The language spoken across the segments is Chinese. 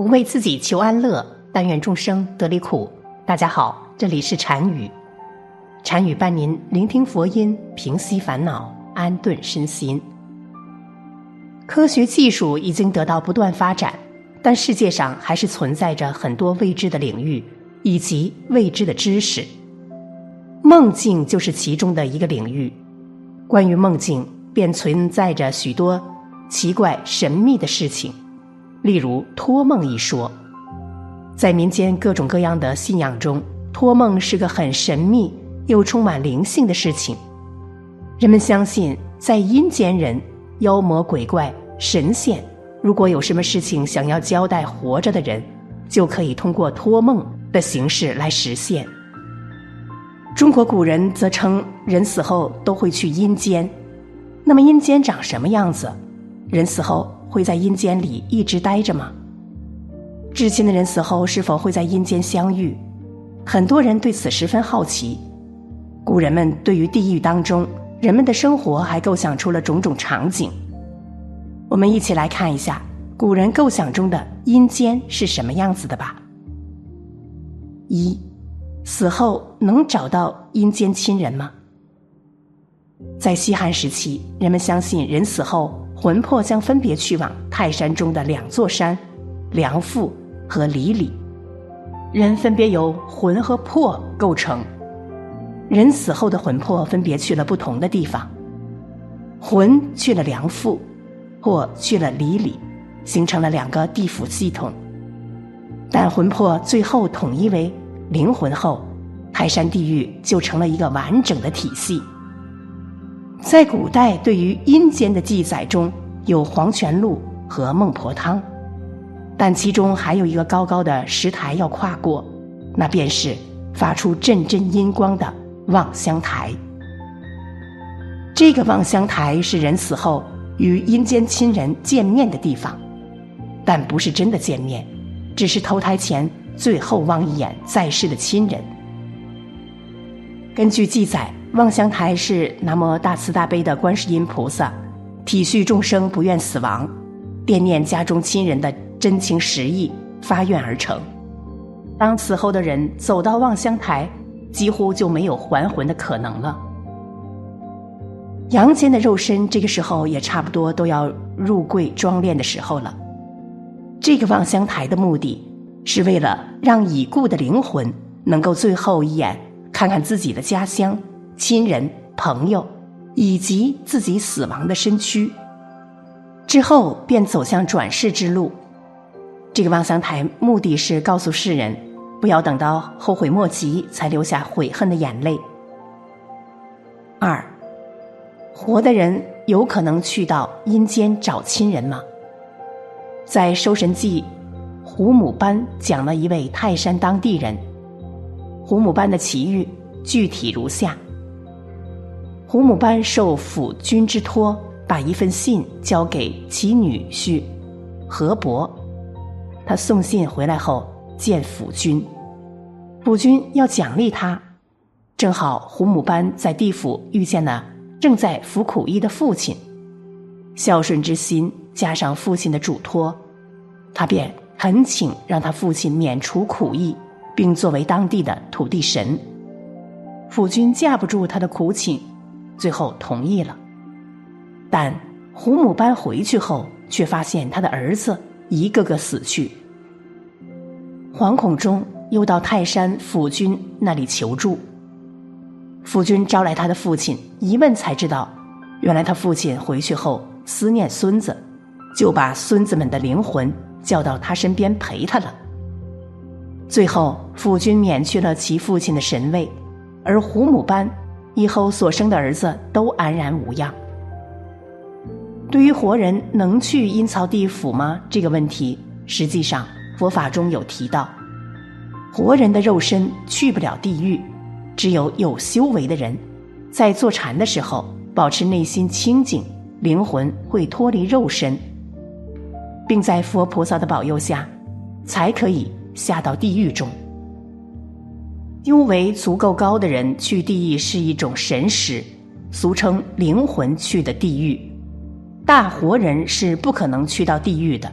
不为自己求安乐，但愿众生得离苦。大家好，这里是禅语，禅语伴您聆听佛音，平息烦恼，安顿身心。科学技术已经得到不断发展，但世界上还是存在着很多未知的领域以及未知的知识。梦境就是其中的一个领域。关于梦境，便存在着许多奇怪神秘的事情。例如托梦一说，在民间各种各样的信仰中，托梦是个很神秘又充满灵性的事情。人们相信，在阴间人、妖魔鬼怪、神仙，如果有什么事情想要交代活着的人，就可以通过托梦的形式来实现。中国古人则称人死后都会去阴间，那么阴间长什么样子？人死后？会在阴间里一直待着吗？至亲的人死后是否会在阴间相遇？很多人对此十分好奇。古人们对于地狱当中人们的生活还构想出了种种场景。我们一起来看一下古人构想中的阴间是什么样子的吧。一，死后能找到阴间亲人吗？在西汉时期，人们相信人死后。魂魄将分别去往泰山中的两座山，梁父和李里。人分别由魂和魄构成。人死后的魂魄分别去了不同的地方，魂去了梁父，魄去了李里，形成了两个地府系统。但魂魄最后统一为灵魂后，泰山地狱就成了一个完整的体系。在古代，对于阴间的记载中有《黄泉路》和《孟婆汤》，但其中还有一个高高的石台要跨过，那便是发出阵阵阴光的望乡台。这个望乡台是人死后与阴间亲人见面的地方，但不是真的见面，只是投胎前最后望一眼在世的亲人。根据记载。望乡台是南无大慈大悲的观世音菩萨，体恤众生不愿死亡，惦念家中亲人的真情实意发愿而成。当死后的人走到望乡台，几乎就没有还魂的可能了。阳间的肉身这个时候也差不多都要入柜装殓的时候了。这个望乡台的目的是为了让已故的灵魂能够最后一眼看看自己的家乡。亲人、朋友，以及自己死亡的身躯，之后便走向转世之路。这个望乡台目的是告诉世人，不要等到后悔莫及才留下悔恨的眼泪。二，活的人有可能去到阴间找亲人吗？在《收神记》，胡母班讲了一位泰山当地人，胡母班的奇遇具体如下。胡母班受辅君之托，把一份信交给其女婿何伯。他送信回来后见辅君，辅君要奖励他。正好胡母班在地府遇见了正在服苦役的父亲，孝顺之心加上父亲的嘱托，他便恳请让他父亲免除苦役，并作为当地的土地神。辅君架不住他的苦请。最后同意了，但胡母班回去后，却发现他的儿子一个个死去。惶恐中，又到泰山府君那里求助。府君招来他的父亲，一问才知道，原来他父亲回去后思念孙子，就把孙子们的灵魂叫到他身边陪他了。最后，府君免去了其父亲的神位，而胡母班。以后所生的儿子都安然无恙。对于活人能去阴曹地府吗？这个问题，实际上佛法中有提到，活人的肉身去不了地狱，只有有修为的人，在坐禅的时候保持内心清净，灵魂会脱离肉身，并在佛菩萨的保佑下，才可以下到地狱中。修为足够高的人去地狱是一种神识，俗称灵魂去的地狱。大活人是不可能去到地狱的。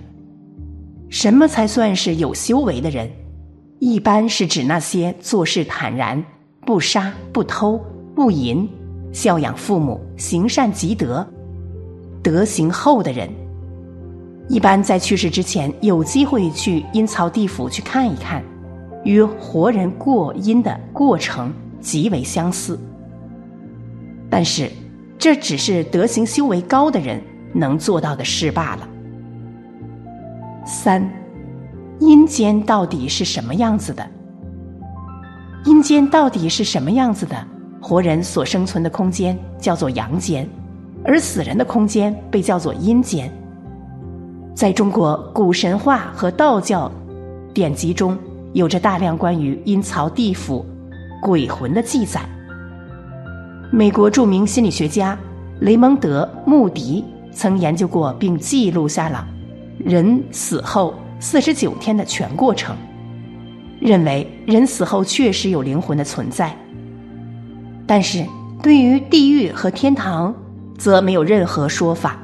什么才算是有修为的人？一般是指那些做事坦然、不杀、不偷、不淫、孝养父母、行善积德、德行厚的人。一般在去世之前有机会去阴曹地府去看一看，与活人过阴的过程极为相似。但是，这只是德行修为高的人能做到的事罢了。三，阴间到底是什么样子的？阴间到底是什么样子的？活人所生存的空间叫做阳间，而死人的空间被叫做阴间。在中国古神话和道教典籍中，有着大量关于阴曹地府、鬼魂的记载。美国著名心理学家雷蒙德·穆迪曾研究过并记录下了人死后四十九天的全过程，认为人死后确实有灵魂的存在。但是对于地狱和天堂，则没有任何说法。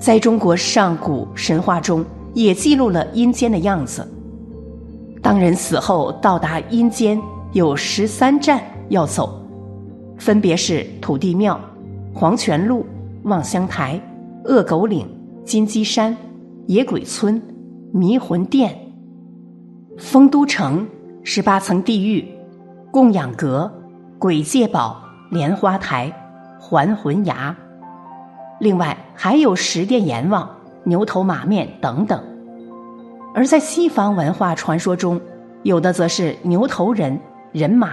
在中国上古神话中，也记录了阴间的样子。当人死后到达阴间，有十三站要走，分别是土地庙、黄泉路、望乡台、恶狗岭、金鸡山、野鬼村、迷魂殿、丰都城、十八层地狱、供养阁、鬼界堡、莲花台、还魂崖。另外还有十殿阎王、牛头马面等等，而在西方文化传说中，有的则是牛头人、人马、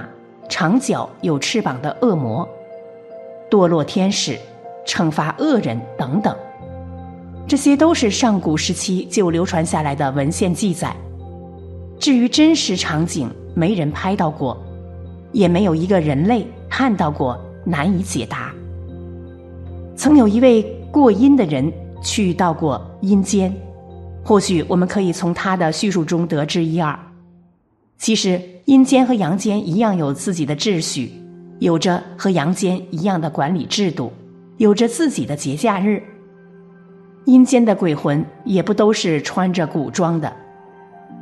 长角有翅膀的恶魔、堕落天使、惩罚恶人等等。这些都是上古时期就流传下来的文献记载。至于真实场景，没人拍到过，也没有一个人类看到过，难以解答。曾有一位过阴的人去到过阴间，或许我们可以从他的叙述中得知一二。其实阴间和阳间一样有自己的秩序，有着和阳间一样的管理制度，有着自己的节假日。阴间的鬼魂也不都是穿着古装的，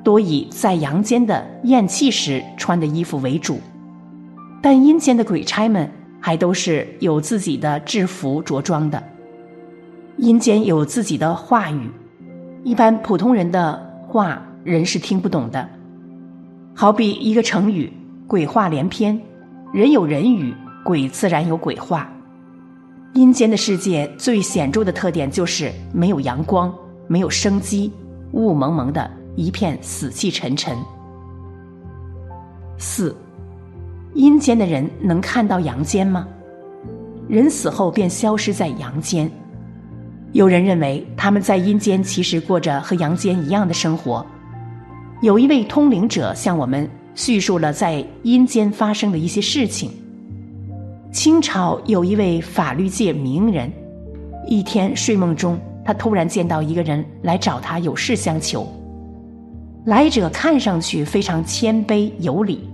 多以在阳间的咽气时穿的衣服为主，但阴间的鬼差们。还都是有自己的制服着装的，阴间有自己的话语，一般普通人的话人是听不懂的。好比一个成语“鬼话连篇”，人有人语，鬼自然有鬼话。阴间的世界最显著的特点就是没有阳光，没有生机，雾蒙蒙的一片死气沉沉。四。阴间的人能看到阳间吗？人死后便消失在阳间。有人认为他们在阴间其实过着和阳间一样的生活。有一位通灵者向我们叙述了在阴间发生的一些事情。清朝有一位法律界名人，一天睡梦中，他突然见到一个人来找他有事相求。来者看上去非常谦卑有礼。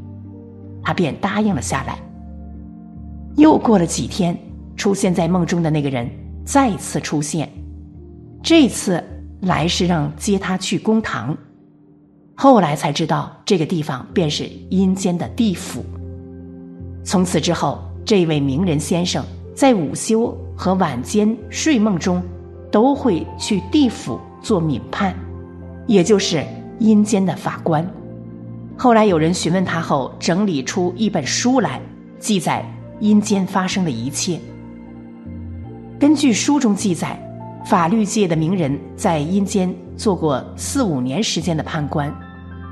他便答应了下来。又过了几天，出现在梦中的那个人再次出现，这次来是让接他去公堂。后来才知道，这个地方便是阴间的地府。从此之后，这位名人先生在午休和晚间睡梦中，都会去地府做敏判，也就是阴间的法官。后来有人询问他后，整理出一本书来，记载阴间发生的一切。根据书中记载，法律界的名人在阴间做过四五年时间的判官，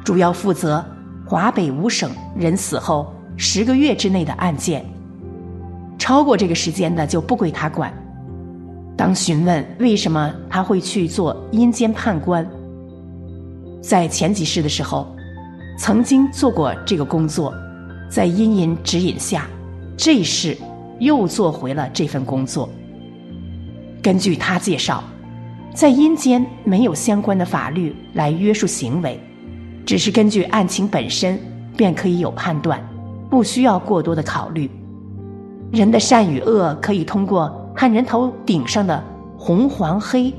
主要负责华北五省人死后十个月之内的案件，超过这个时间的就不归他管。当询问为什么他会去做阴间判官，在前几世的时候。曾经做过这个工作，在阴阴指引下，这一世又做回了这份工作。根据他介绍，在阴间没有相关的法律来约束行为，只是根据案情本身便可以有判断，不需要过多的考虑。人的善与恶可以通过看人头顶上的红、黄、黑、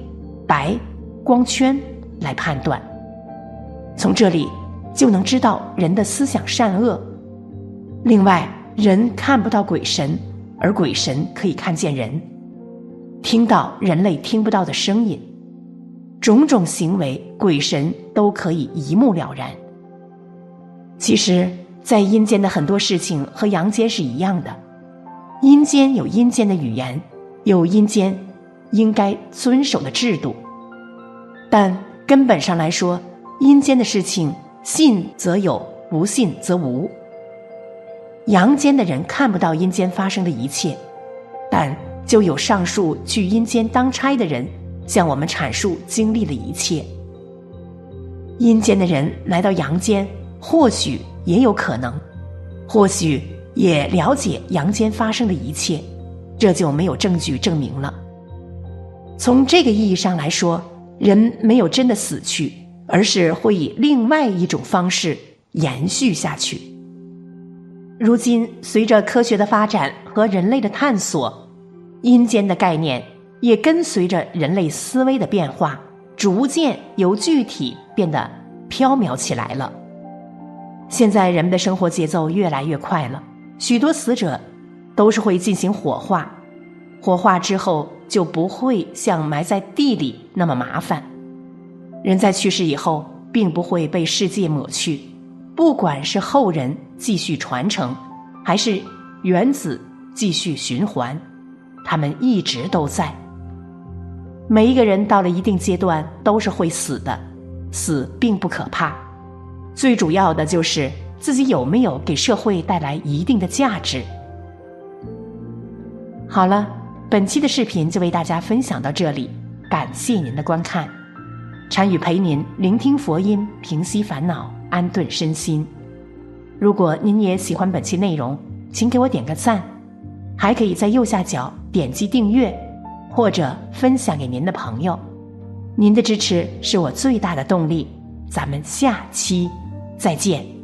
白光圈来判断。从这里就能知道人的思想善恶。另外，人看不到鬼神，而鬼神可以看见人，听到人类听不到的声音，种种行为，鬼神都可以一目了然。其实，在阴间的很多事情和阳间是一样的，阴间有阴间的语言，有阴间应该遵守的制度，但根本上来说。阴间的事情，信则有，不信则无。阳间的人看不到阴间发生的一切，但就有上述去阴间当差的人向我们阐述经历的一切。阴间的人来到阳间，或许也有可能，或许也了解阳间发生的一切，这就没有证据证明了。从这个意义上来说，人没有真的死去。而是会以另外一种方式延续下去。如今，随着科学的发展和人类的探索，阴间的概念也跟随着人类思维的变化，逐渐由具体变得飘渺起来了。现在人们的生活节奏越来越快了，许多死者都是会进行火化，火化之后就不会像埋在地里那么麻烦。人在去世以后，并不会被世界抹去，不管是后人继续传承，还是原子继续循环，他们一直都在。每一个人到了一定阶段都是会死的，死并不可怕，最主要的就是自己有没有给社会带来一定的价值。好了，本期的视频就为大家分享到这里，感谢您的观看。禅语陪您聆听佛音，平息烦恼，安顿身心。如果您也喜欢本期内容，请给我点个赞，还可以在右下角点击订阅，或者分享给您的朋友。您的支持是我最大的动力。咱们下期再见。